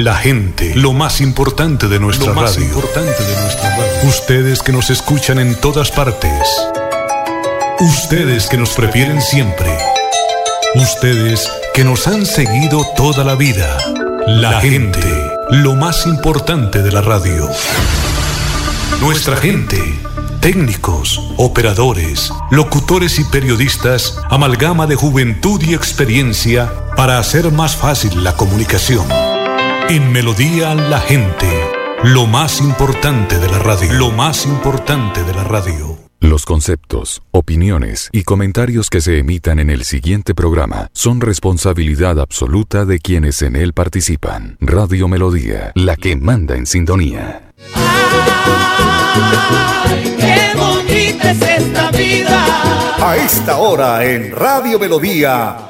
La gente, lo más importante de nuestra lo más importante de nuestra radio. Ustedes que nos escuchan en todas partes. Ustedes que nos prefieren siempre. Ustedes que nos han seguido toda la vida. La, gente, lo más importante de la radio. Nuestra gente, técnicos, operadores, locutores y periodistas, amalgama de juventud y experiencia para hacer más fácil la comunicación. En Melodía la gente, lo más importante de la radio, lo más importante de la radio. Los conceptos, opiniones y comentarios que se emitan en el siguiente programa son responsabilidad absoluta de quienes en él participan. Radio Melodía, la que manda en sintonía. Ay, qué bonita es esta vida. A esta hora en Radio Melodía.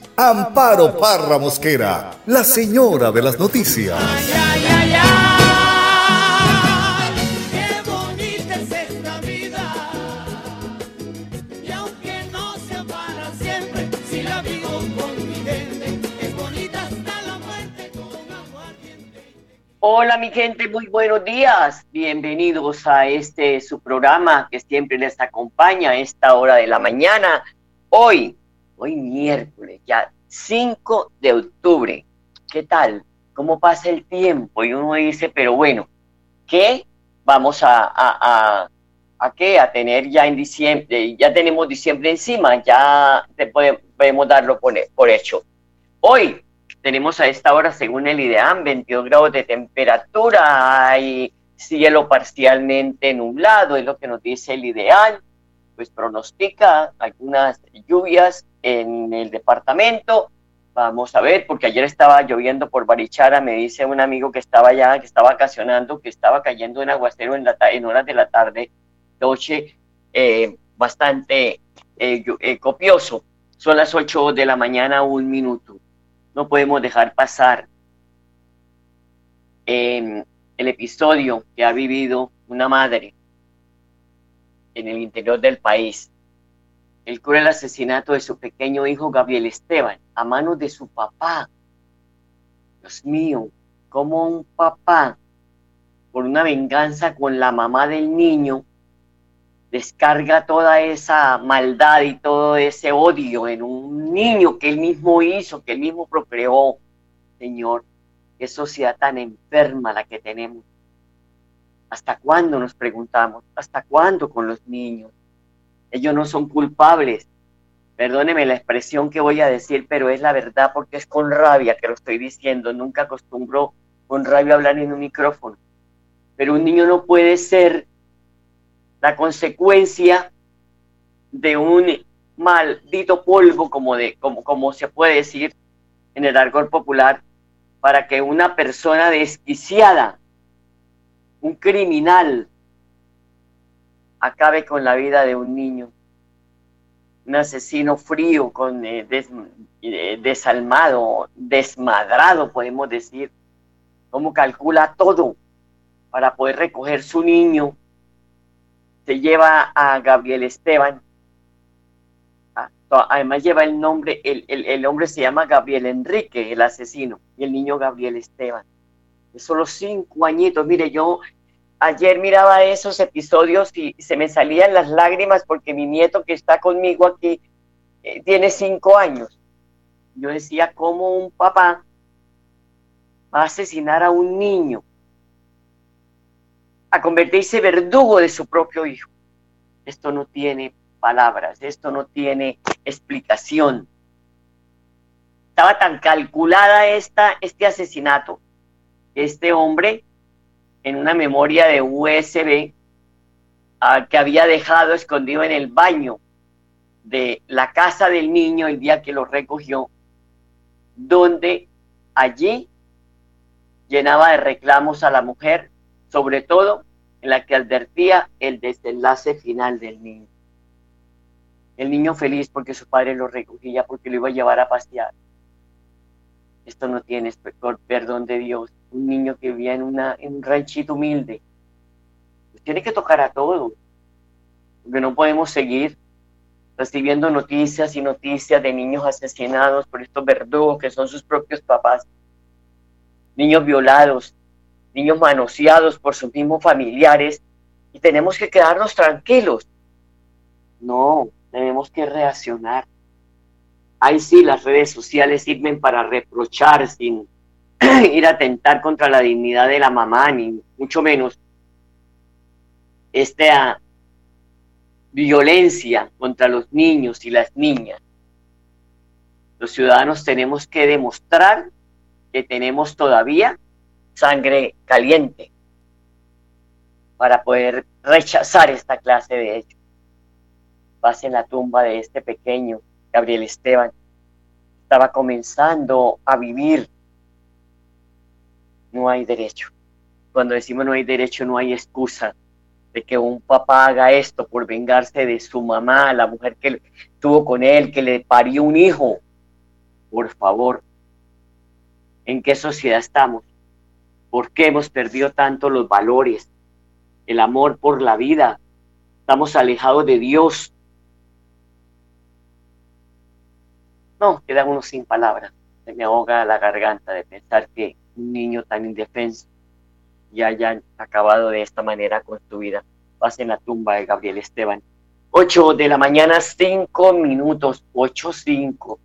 Amparo Parra Mosquera, la señora de las noticias. Ay, ay, ay, qué bonita es esta vida. Y aunque no sea para siempre, si la vivo con mi gente, es bonita hasta la muerte con aguardiente. Hola mi gente, muy buenos días. Bienvenidos a este su programa que siempre les acompaña a esta hora de la mañana. Hoy, hoy miércoles, ya 5 de octubre. ¿Qué tal? ¿Cómo pasa el tiempo? Y uno dice, pero bueno, ¿qué vamos a, a, a, qué? A tener ya en diciembre, ya tenemos diciembre encima, ya podemos, darlo por, por hecho. Hoy tenemos a esta hora, según el IDEAM, 22 grados de temperatura, hay cielo parcialmente nublado, es lo que nos dice el ideal, pues pronostica algunas lluvias en el departamento. Vamos a ver, porque ayer estaba lloviendo por Barichara, me dice un amigo que estaba allá, que estaba vacacionando, que estaba cayendo un aguacero en, la, en horas de la tarde, noche, eh, bastante eh, eh, copioso. Son las 8 de la mañana, un minuto. No podemos dejar pasar eh, el episodio que ha vivido una madre en el interior del país. El cruel asesinato de su pequeño hijo Gabriel Esteban a manos de su papá. Dios mío, como un papá, por una venganza con la mamá del niño, descarga toda esa maldad y todo ese odio en un niño que él mismo hizo, que él mismo procreó. Señor, qué sociedad tan enferma la que tenemos. ¿Hasta cuándo nos preguntamos? ¿Hasta cuándo con los niños? Ellos no son culpables. Perdóneme la expresión que voy a decir, pero es la verdad porque es con rabia que lo estoy diciendo. Nunca acostumbro con rabia hablar en un micrófono. Pero un niño no puede ser la consecuencia de un maldito polvo, como, de, como, como se puede decir en el argot popular, para que una persona desquiciada, un criminal, acabe con la vida de un niño. Un asesino frío, con, eh, eh, desalmado, desmadrado, podemos decir, cómo calcula todo para poder recoger su niño. Se lleva a Gabriel Esteban. Además lleva el nombre, el hombre se llama Gabriel Enrique, el asesino, y el niño Gabriel Esteban. Solo cinco añitos. Mire, yo ayer miraba esos episodios y se me salían las lágrimas porque mi nieto que está conmigo aquí eh, tiene cinco años. Yo decía, ¿cómo un papá va a asesinar a un niño? A convertirse verdugo de su propio hijo. Esto no tiene palabras, esto no tiene explicación. Estaba tan calculada esta, este asesinato, este hombre en una memoria de USB uh, que había dejado escondido en el baño de la casa del niño el día que lo recogió, donde allí llenaba de reclamos a la mujer, sobre todo en la que advertía el desenlace final del niño. El niño feliz porque su padre lo recogía, porque lo iba a llevar a pasear. Esto no tiene perdón de Dios. Un niño que vivía en, una, en un ranchito humilde. Pues tiene que tocar a todo. Porque no podemos seguir recibiendo noticias y noticias de niños asesinados por estos verdugos que son sus propios papás. Niños violados, niños manoseados por sus mismos familiares y tenemos que quedarnos tranquilos. No, tenemos que reaccionar. Ahí sí las redes sociales sirven para reprochar sin ir a atentar contra la dignidad de la mamá, ni mucho menos esta violencia contra los niños y las niñas. Los ciudadanos tenemos que demostrar que tenemos todavía sangre caliente para poder rechazar esta clase de hechos. Pase en la tumba de este pequeño Gabriel Esteban. Estaba comenzando a vivir. No hay derecho. Cuando decimos no hay derecho, no hay excusa de que un papá haga esto por vengarse de su mamá, la mujer que tuvo con él, que le parió un hijo. Por favor, ¿en qué sociedad estamos? ¿Por qué hemos perdido tanto los valores? El amor por la vida. Estamos alejados de Dios. No, queda uno sin palabras. Se me ahoga la garganta de pensar que un niño tan indefenso ya haya acabado de esta manera con su vida. Pase en la tumba de Gabriel Esteban. 8 de la mañana, 5 minutos, 8, 5.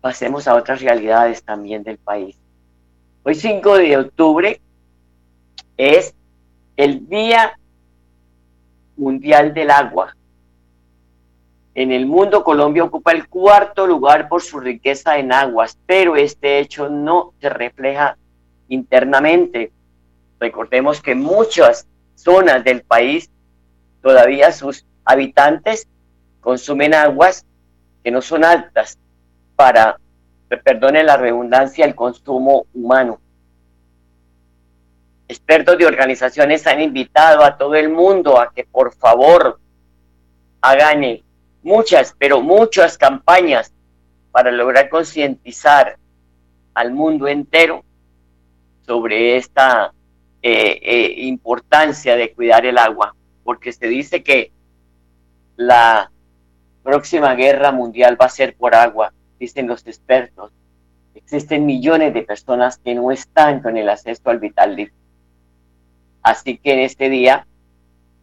Pasemos a otras realidades también del país. Hoy 5 de octubre es el Día Mundial del Agua. En el mundo Colombia ocupa el cuarto lugar por su riqueza en aguas, pero este hecho no se refleja internamente. Recordemos que muchas zonas del país todavía sus habitantes consumen aguas que no son altas para perdone la redundancia, el consumo humano. Expertos de organizaciones han invitado a todo el mundo a que por favor hagan muchas, pero muchas campañas para lograr concientizar al mundo entero sobre esta eh, eh, importancia de cuidar el agua, porque se dice que la próxima guerra mundial va a ser por agua dicen los expertos, existen millones de personas que no están con el acceso al vital líquido. Así que en este día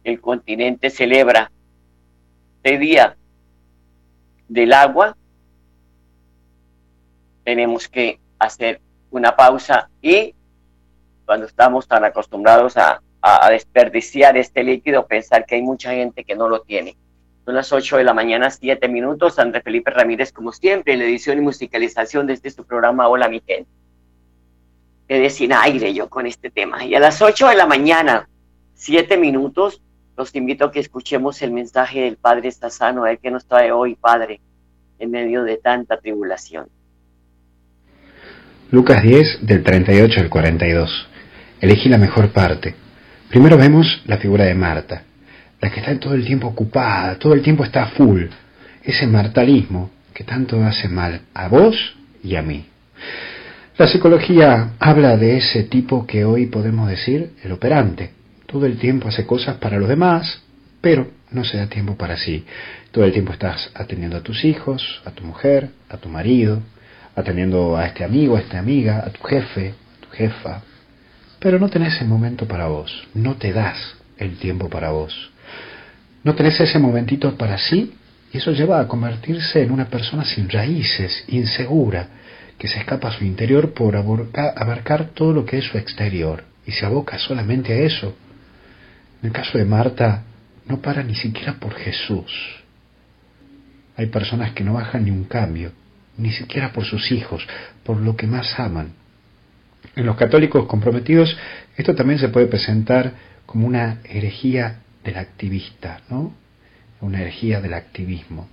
el continente celebra este día del agua. Tenemos que hacer una pausa y cuando estamos tan acostumbrados a, desperdiciar este líquido, pensar que hay mucha gente que no lo tiene. Son las 8 de la mañana, 7 minutos. André Felipe Ramírez, como siempre, en la edición y musicalización de este su programa Hola, mi gente. Quedé sin aire yo con este tema. Y a las 8 de la mañana, 7 minutos, los invito a que escuchemos el mensaje del Padre Sassano, el que nos trae hoy, Padre, en medio de tanta tribulación. Lucas 10, del 38 al 42. Elegí la mejor parte. Primero vemos la figura de Marta la que está todo el tiempo ocupada, todo el tiempo está full. Ese martalismo que tanto hace mal a vos y a mí. La psicología habla de ese tipo que hoy podemos decir el operante. Todo el tiempo hace cosas para los demás, pero no se da tiempo para sí. Todo el tiempo estás atendiendo a tus hijos, a tu mujer, a tu marido, atendiendo a este amigo, a esta amiga, a tu jefe, a tu jefa. Pero no tenés el momento para vos, no te das el tiempo para vos. No tenés ese momentito para sí y eso lleva a convertirse en una persona sin raíces, insegura, que se escapa a su interior por abarcar todo lo que es su exterior y se aboca solamente a eso. En el caso de Marta, no para ni siquiera por Jesús. Hay personas que no bajan ni un cambio, ni siquiera por sus hijos, por lo que más aman. En los católicos comprometidos, esto también se puede presentar como una herejía del activista, ¿no? Una energía del activismo.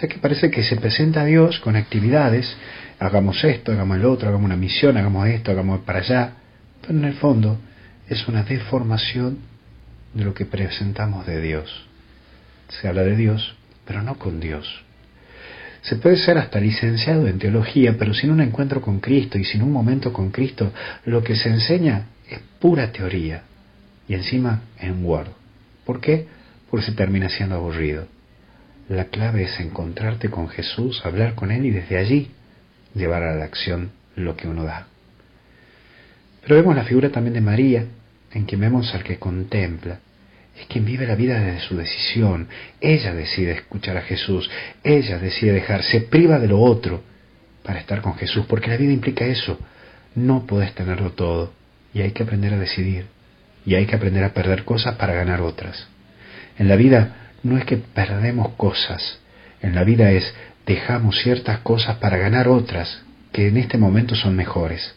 Ya que parece que se presenta a Dios con actividades, hagamos esto, hagamos lo otro, hagamos una misión, hagamos esto, hagamos para allá, pero en el fondo es una deformación de lo que presentamos de Dios. Se habla de Dios, pero no con Dios. Se puede ser hasta licenciado en teología, pero sin un encuentro con Cristo y sin un momento con Cristo, lo que se enseña es pura teoría. Y encima en Word. ¿Por qué? Porque se termina siendo aburrido. La clave es encontrarte con Jesús, hablar con Él y desde allí llevar a la acción lo que uno da. Pero vemos la figura también de María, en quien vemos al que contempla. Es quien vive la vida desde su decisión. Ella decide escuchar a Jesús. Ella decide dejarse priva de lo otro para estar con Jesús, porque la vida implica eso. No podés tenerlo todo y hay que aprender a decidir. Y hay que aprender a perder cosas para ganar otras. En la vida no es que perdemos cosas, en la vida es dejamos ciertas cosas para ganar otras que en este momento son mejores.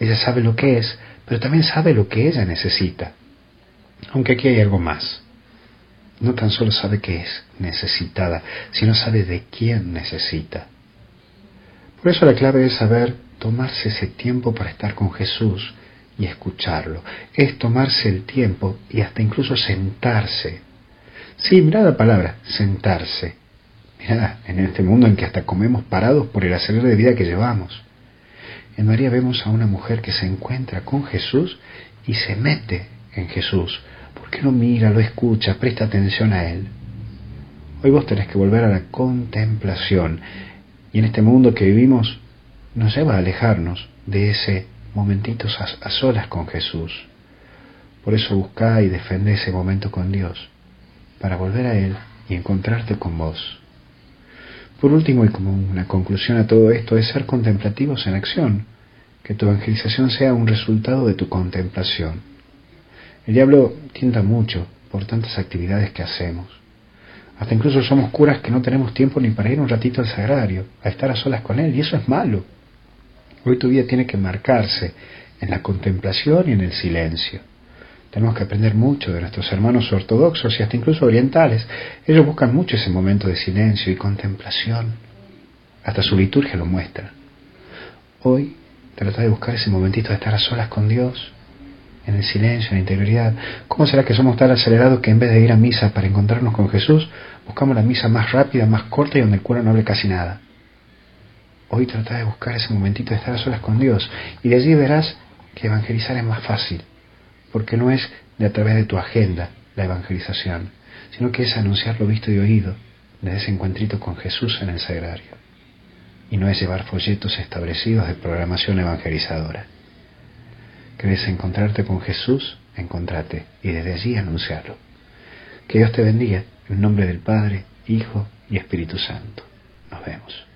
Ella sabe lo que es, pero también sabe lo que ella necesita. Aunque aquí hay algo más. No tan solo sabe que es necesitada, sino sabe de quién necesita. Por eso la clave es saber tomarse ese tiempo para estar con Jesús y escucharlo. Es tomarse el tiempo y hasta incluso sentarse Sí, mirá la palabra, sentarse. Mirá, en este mundo en que hasta comemos parados por el acelerar de vida que llevamos. En María vemos a una mujer que se encuentra con Jesús y se mete en Jesús. ¿Por qué no mira, lo escucha, presta atención a Él? Hoy vos tenés que volver a la contemplación. Y en este mundo que vivimos nos lleva a alejarnos de ese momentito a, solas con Jesús. Por eso buscá y defende ese momento con Dios para volver a Él y encontrarte con vos. Por último, y como una conclusión a todo esto, es ser contemplativos en acción, que tu evangelización sea un resultado de tu contemplación. El diablo tienta mucho por tantas actividades que hacemos. Hasta incluso somos curas que no tenemos tiempo ni para ir un ratito al sagrario, a estar a solas con Él, y eso es malo. Hoy tu vida tiene que marcarse en la contemplación y en el silencio. Tenemos que aprender mucho de nuestros hermanos ortodoxos y hasta incluso orientales. Ellos buscan mucho ese momento de silencio y contemplación. Hasta su liturgia lo muestra. Hoy trata de buscar ese momentito de estar a solas con Dios, en el silencio, en la interioridad. ¿Cómo será que somos tan acelerados que en vez de ir a misa para encontrarnos con Jesús, buscamos la misa más rápida, más corta y donde el cura no hable casi nada? Hoy trata de buscar ese momentito de estar a solas con Dios y de allí verás que evangelizar es más fácil porque no es de a través de tu agenda la evangelización, sino que es anunciar lo visto y oído desde ese encuentrito con Jesús en el sagrario. Y no es llevar folletos establecidos de programación evangelizadora. ¿Querés encontrarte con Jesús? Encontrate y desde allí anunciarlo. Que Dios te bendiga en nombre del Padre, Hijo y Espíritu Santo. Nos vemos.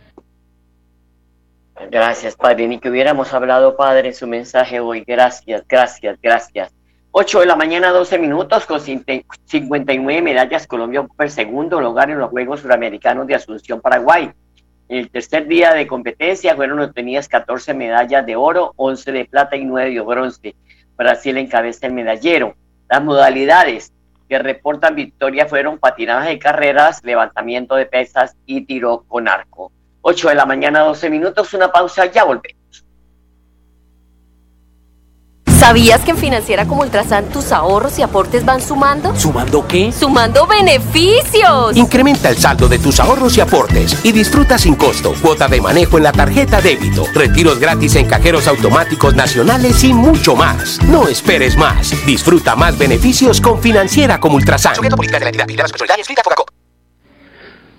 Gracias, Padre. Ni que hubiéramos hablado, Padre, su mensaje hoy. Gracias, gracias, gracias. 8 de la mañana, 12 minutos, con 59 medallas, Colombia el segundo lugar en los Juegos Suramericanos de Asunción, Paraguay. En el tercer día de competencia fueron obtenidas 14 medallas de oro, 11 de plata y 9 de bronce. Brasil encabeza el medallero. Las modalidades que reportan victoria fueron patinaje de carreras, levantamiento de pesas y tiro con arco. 8 de la mañana, 12 minutos, una pausa, ya volvemos. ¿Sabías que en Financiera como Ultrasan tus ahorros y aportes van sumando? ¿Sumando qué? ¡Sumando beneficios! Incrementa el saldo de tus ahorros y aportes y disfruta sin costo cuota de manejo en la tarjeta débito, retiros gratis en cajeros automáticos nacionales y mucho más. No esperes más. Disfruta más beneficios con Financiera como Ultrasan.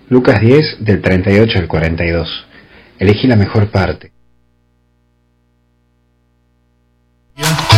Lucas 10 del 38 al 42. Elegí la mejor parte.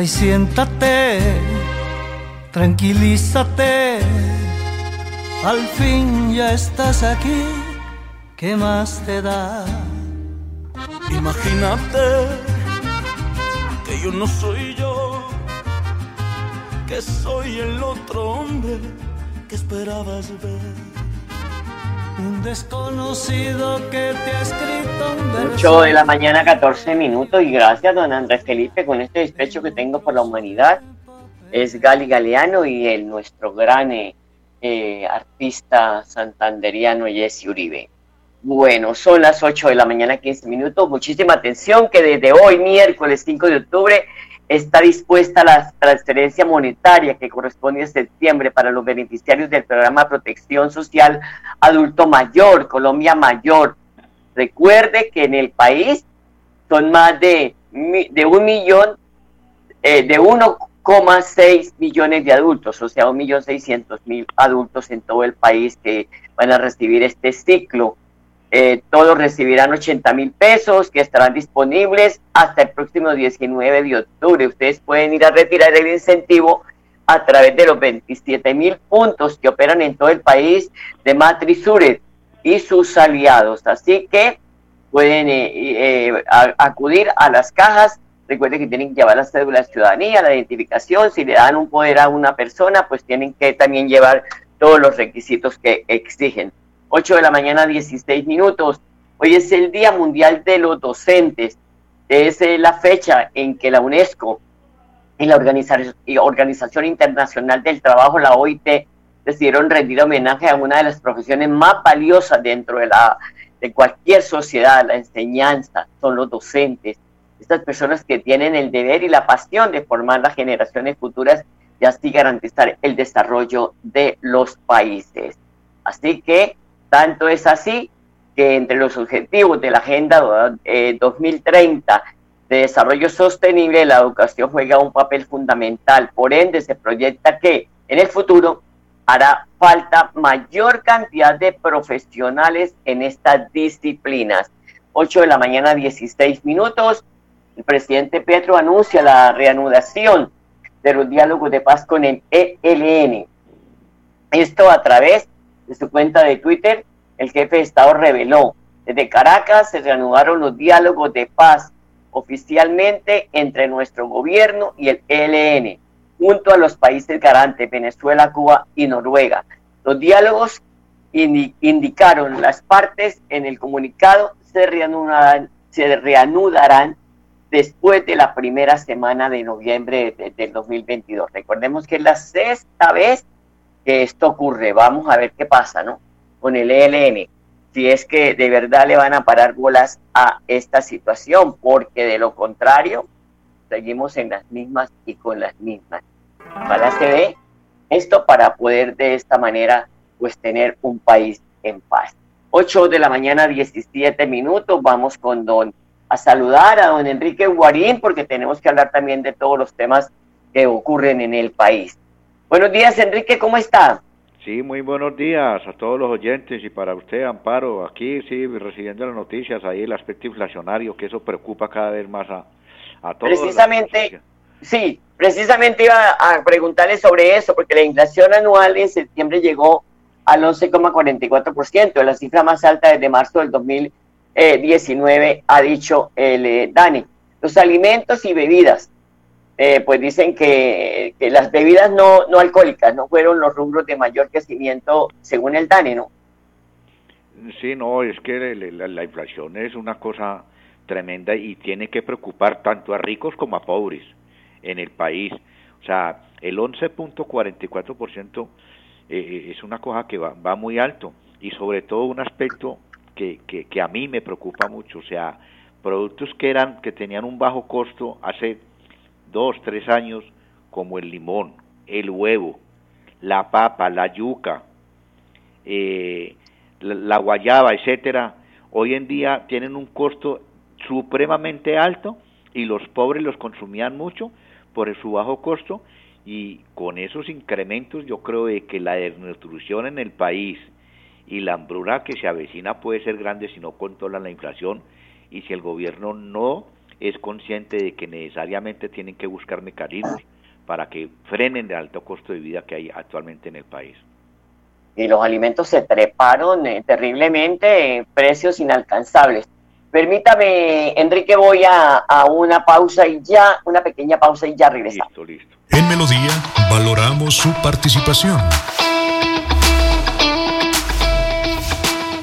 Y siéntate, tranquilízate, al fin ya estás aquí, ¿qué más te da? Imagínate que yo no soy yo, que soy el otro hombre que esperabas ver. Un desconocido que te ha escrito un verso. 8 de la mañana, 14 minutos. Y gracias, don Andrés Felipe, con este despecho que tengo por la humanidad. Es Gali Galeano y el nuestro gran eh, eh, artista santanderiano Jesse Uribe. Bueno, son las 8 de la mañana, 15 minutos. Muchísima atención que desde hoy, miércoles 5 de octubre, está dispuesta la transferencia monetaria que corresponde a septiembre para los beneficiarios del programa protección social adulto mayor, Colombia Mayor. Recuerde que en el país son más de, de un millón, eh, de 1,6 millones de adultos, o sea, un millón seiscientos mil adultos en todo el país que van a recibir este ciclo. Eh, todos recibirán 80 mil pesos que estarán disponibles hasta el próximo 19 de octubre. Ustedes pueden ir a retirar el incentivo a través de los 27 mil puntos que operan en todo el país de Matrisure y sus aliados. Así que pueden eh, eh, acudir a las cajas. Recuerden que tienen que llevar la cédula de ciudadanía, la identificación. Si le dan un poder a una persona, pues tienen que también llevar todos los requisitos que exigen. 8 de la mañana, 16 minutos. Hoy es el Día Mundial de los Docentes. Es eh, la fecha en que la UNESCO y la Organización Internacional del Trabajo, la OIT, decidieron rendir homenaje a una de las profesiones más valiosas dentro de, la, de cualquier sociedad, la enseñanza, son los docentes. Estas personas que tienen el deber y la pasión de formar las generaciones futuras y así garantizar el desarrollo de los países. Así que tanto es así que entre los objetivos de la Agenda 2030 eh, de Desarrollo Sostenible, la educación juega un papel fundamental. Por ende, se proyecta que en el futuro hará falta mayor cantidad de profesionales en estas disciplinas. 8 de la mañana, 16 minutos. El presidente Petro anuncia la reanudación de los diálogos de paz con el ELN. Esto a través de su cuenta de Twitter, el jefe de Estado reveló, desde Caracas se reanudaron los diálogos de paz oficialmente entre nuestro gobierno y el ELN, junto a los países garantes, Venezuela, Cuba y Noruega. Los diálogos indicaron las partes en el comunicado se reanudarán después de la primera semana de noviembre del 2022. Recordemos que es la sexta vez que esto ocurre. Vamos a ver qué pasa, ¿no? Con el ELN, si es que de verdad le van a parar bolas a esta situación, porque de lo contrario, seguimos en las mismas y con las mismas. Ojalá se dé esto para poder de esta manera, pues tener un país en paz. 8 de la mañana, 17 minutos, vamos con don, a saludar a don Enrique Guarín, porque tenemos que hablar también de todos los temas que ocurren en el país. Buenos días, Enrique, ¿cómo está? Sí, muy buenos días a todos los oyentes y para usted, Amparo, aquí sí, recibiendo las noticias, ahí el aspecto inflacionario, que eso preocupa cada vez más a, a todos. Precisamente, sí, precisamente iba a preguntarle sobre eso, porque la inflación anual en septiembre llegó al 11,44%, la cifra más alta desde marzo del 2019, ha dicho el eh, Dani. Los alimentos y bebidas eh, pues dicen que, que, las bebidas no, no alcohólicas no fueron los rubros de mayor crecimiento según el DANE, ¿no? Sí, no, es que la, la inflación es una cosa tremenda y tiene que preocupar tanto a ricos como a pobres en el país. O sea, el 11.44% eh, es una cosa que va, va muy alto y sobre todo un aspecto que, que, que, a mí me preocupa mucho, o sea, productos que eran que tenían un bajo costo hace dos, tres años, como el limón, el huevo, la papa, la yuca, eh, la, la, guayaba, etcétera, hoy en día tienen un costo supremamente alto y los pobres los consumían mucho por su bajo costo y con esos incrementos yo creo de que la desnutrición en el país y la hambruna que se avecina puede ser grande si no controla la inflación y si el gobierno no es consciente de que necesariamente tienen que buscar mecanismos para que frenen el alto costo de vida que hay actualmente en el país. Y los alimentos se treparon eh, terriblemente, en precios inalcanzables. Permítame, Enrique, voy a, a, una pausa y ya, una pequeña pausa y ya regresamos. Listo, listo. En Melodía valoramos su participación.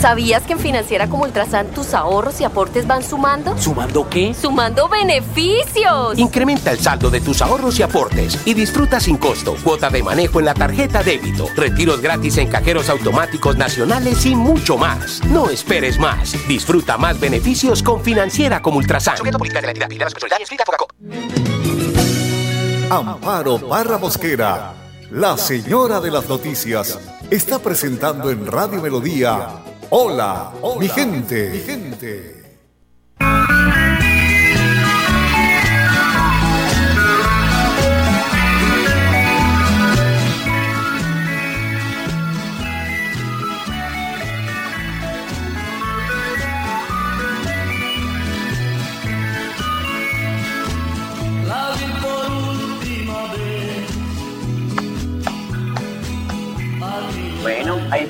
¿Sabías que en Financiera como Ultrasan tus ahorros y aportes van sumando? ¿Sumando qué? ¡Sumando beneficios! Incrementa el saldo de tus ahorros y aportes y disfruta sin costo cuota de manejo en la tarjeta débito, retiros gratis en cajeros automáticos nacionales y mucho más. No esperes más. Disfruta más beneficios con Financiera como Ultrasan. Amparo Barra Mosquera, la señora de las noticias, está presentando en Radio Melodía Hola, Hola, mi gente. Mi gente.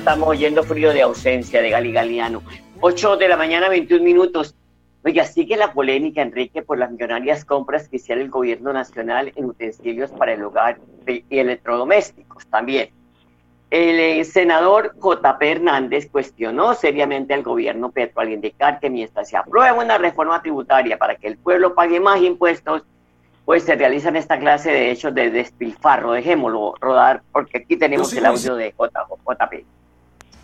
Estamos oyendo frío de ausencia de Gali Galiano. 8 de la mañana, 21 minutos. Oiga, sigue la polémica, Enrique, por las millonarias compras que hiciera el gobierno nacional en utensilios para el hogar y electrodomésticos también. El eh, senador JP Hernández cuestionó seriamente al gobierno Petro al indicar que mientras se aprueba una reforma tributaria para que el pueblo pague más impuestos, pues se realizan esta clase de hechos de despilfarro. Dejémoslo rodar porque aquí tenemos el audio de JP.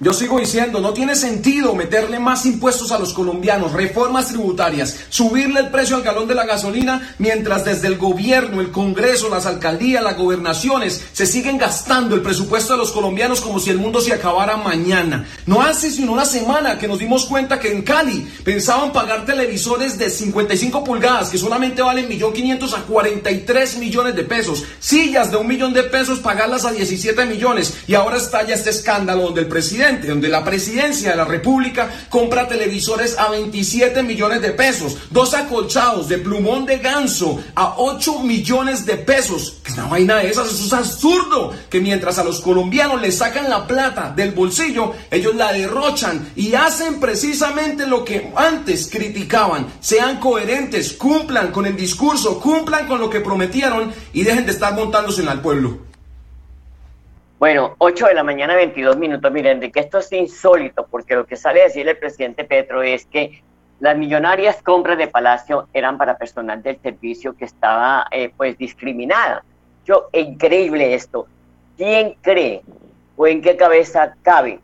Yo sigo diciendo, no tiene sentido meterle más impuestos a los colombianos, reformas tributarias, subirle el precio al galón de la gasolina, mientras desde el gobierno, el Congreso, las alcaldías, las gobernaciones se siguen gastando el presupuesto de los colombianos como si el mundo se acabara mañana. No hace sino una semana que nos dimos cuenta que en Cali pensaban pagar televisores de 55 pulgadas que solamente valen 1.500.000 a 43 millones de pesos, sillas de un millón de pesos pagarlas a 17 millones y ahora está ya este escándalo donde el presidente donde la presidencia de la República compra televisores a 27 millones de pesos, dos acolchados de plumón de ganso a 8 millones de pesos. Que una vaina de esas, eso es absurdo. Que mientras a los colombianos les sacan la plata del bolsillo, ellos la derrochan y hacen precisamente lo que antes criticaban. Sean coherentes, cumplan con el discurso, cumplan con lo que prometieron y dejen de estar montándose al pueblo. Bueno, 8 de la mañana, 22 minutos. Miren, que esto es insólito, porque lo que sale a decir el presidente Petro es que las millonarias compras de Palacio eran para personal del servicio que estaba, eh, pues, discriminada. Yo, increíble esto. ¿Quién cree o en qué cabeza cabe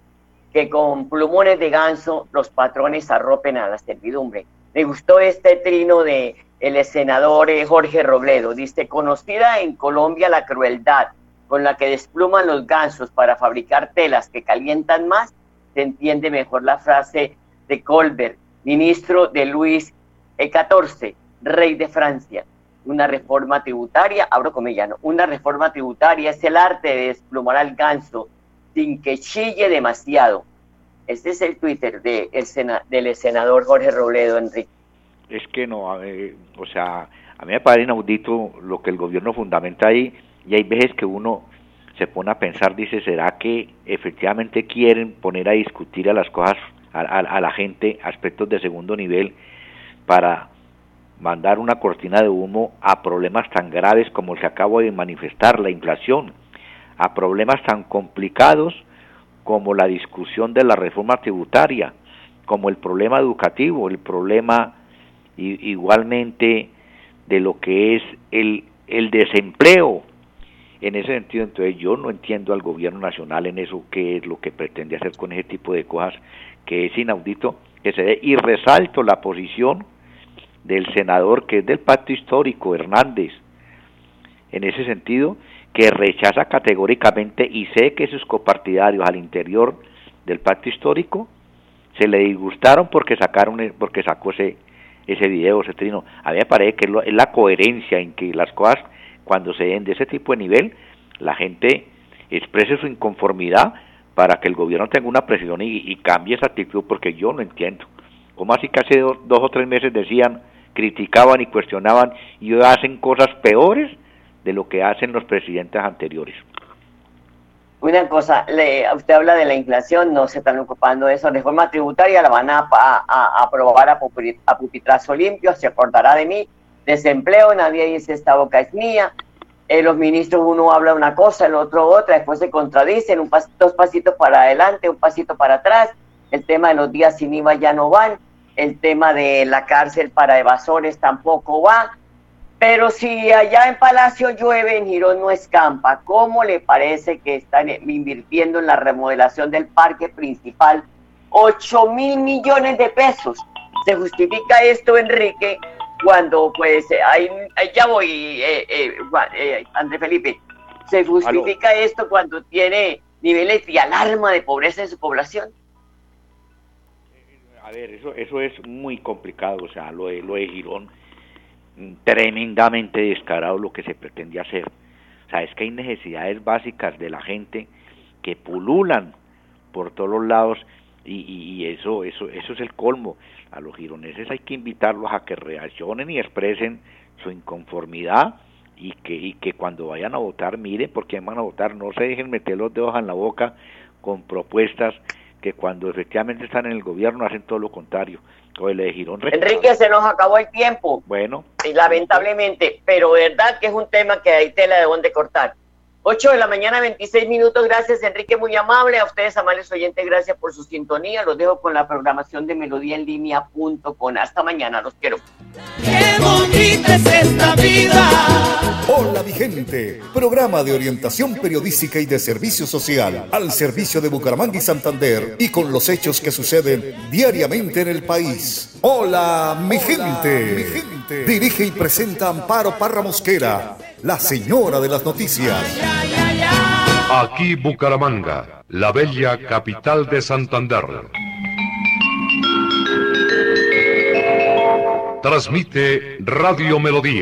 que con plumones de ganso los patrones arropen a la servidumbre? Me gustó este trino de el senador eh, Jorge Robledo. Dice, conocida en Colombia la crueldad con la que despluman los gansos para fabricar telas que calientan más, se entiende mejor la frase de Colbert, ministro de Luis XIV, rey de Francia. una reforma tributaria, abro comillas, ¿no? una reforma tributaria es el arte de desplumar al ganso sin que chille demasiado. Este es el Twitter de el sena- del senador Jorge Robledo, Enrique. Es que no, o sea, a mí me parece inaudito lo que el gobierno fundamenta ahí y hay veces que uno se pone a pensar, dice, ¿será que efectivamente quieren poner a discutir a las cosas, a, la gente, aspectos de segundo nivel para mandar una cortina de humo a problemas tan graves como el que acabo de manifestar, la inflación, a problemas tan complicados como la discusión de la reforma tributaria, como el problema educativo, el problema igualmente de lo que es el desempleo. En ese sentido, entonces yo no entiendo al gobierno nacional en eso, qué es lo que pretende hacer con ese tipo de cosas, que es inaudito que se dé, y resalto la posición del senador que es del pacto histórico, Hernández, en ese sentido, que rechaza categóricamente y sé que sus copartidarios al interior del pacto histórico se le disgustaron porque sacaron porque sacó ese ese video, ese trino. A mí me parece que es la coherencia en que las cosas cuando se den de ese tipo de nivel, la gente exprese su inconformidad para que el gobierno tenga una presión y, cambie esa actitud porque yo no entiendo. ¿Cómo así que hace do- dos o tres meses decían, criticaban y cuestionaban y hacen cosas peores de lo que hacen los presidentes anteriores? Una cosa, le- usted habla de la inflación, no se están ocupando de eso. Reforma tributaria la van a, a- a aprobar a, a pupitrazo limpio, se acordará de mí. Desempleo, nadie dice esta boca es mía. Eh, los ministros, uno habla una cosa, el otro otra, después se contradicen, un pas- dos pasitos para adelante, un pasito para atrás. El tema de los días sin IVA ya no van. El tema de la cárcel para evasores tampoco va. Pero si allá en Palacio llueve, en Girón no escampa, ¿cómo le parece que están invirtiendo en la remodelación del parque principal 8 mil millones de pesos? ¿Se justifica esto, Enrique, cuando pues eh, hay, ahí ya voy, eh, eh, eh, André Felipe, ¿se justifica esto cuando tiene niveles de alarma de pobreza en su población? A ver, eso, eso es muy complicado, o sea, lo de, lo de Girón, mm, tremendamente descarado lo que se pretende hacer. O sea, es que hay necesidades básicas de la gente que pululan por todos los lados y, y- y eso, eso, eso es el colmo. A los gironeses hay que invitarlos a que reaccionen y expresen su inconformidad y que, y que cuando vayan a votar miren por quién van a votar, no se dejen meter los dedos en la boca con propuestas que cuando efectivamente están en el gobierno hacen todo lo contrario. O el Girón Enrique, se nos acabó el tiempo. Bueno, y lamentablemente, pero verdad que es un tema que hay tela de donde cortar. 8 de la mañana, 26 minutos. Gracias, Enrique, muy amable. A ustedes, amables oyentes, gracias por su sintonía. Los dejo con la programación de melodíaenlínea.com. Hasta mañana, los quiero. Es esta vida. Hola mi gente, programa de orientación periodística y de servicio social al servicio de Bucaramanga y Santander y con los hechos que suceden diariamente en el país. Hola mi gente, mi gente. Dirige y presenta Amparo Parra Mosquera, la señora de las noticias. Aquí Bucaramanga, la bella capital de Santander. Transmite Radio Melodía.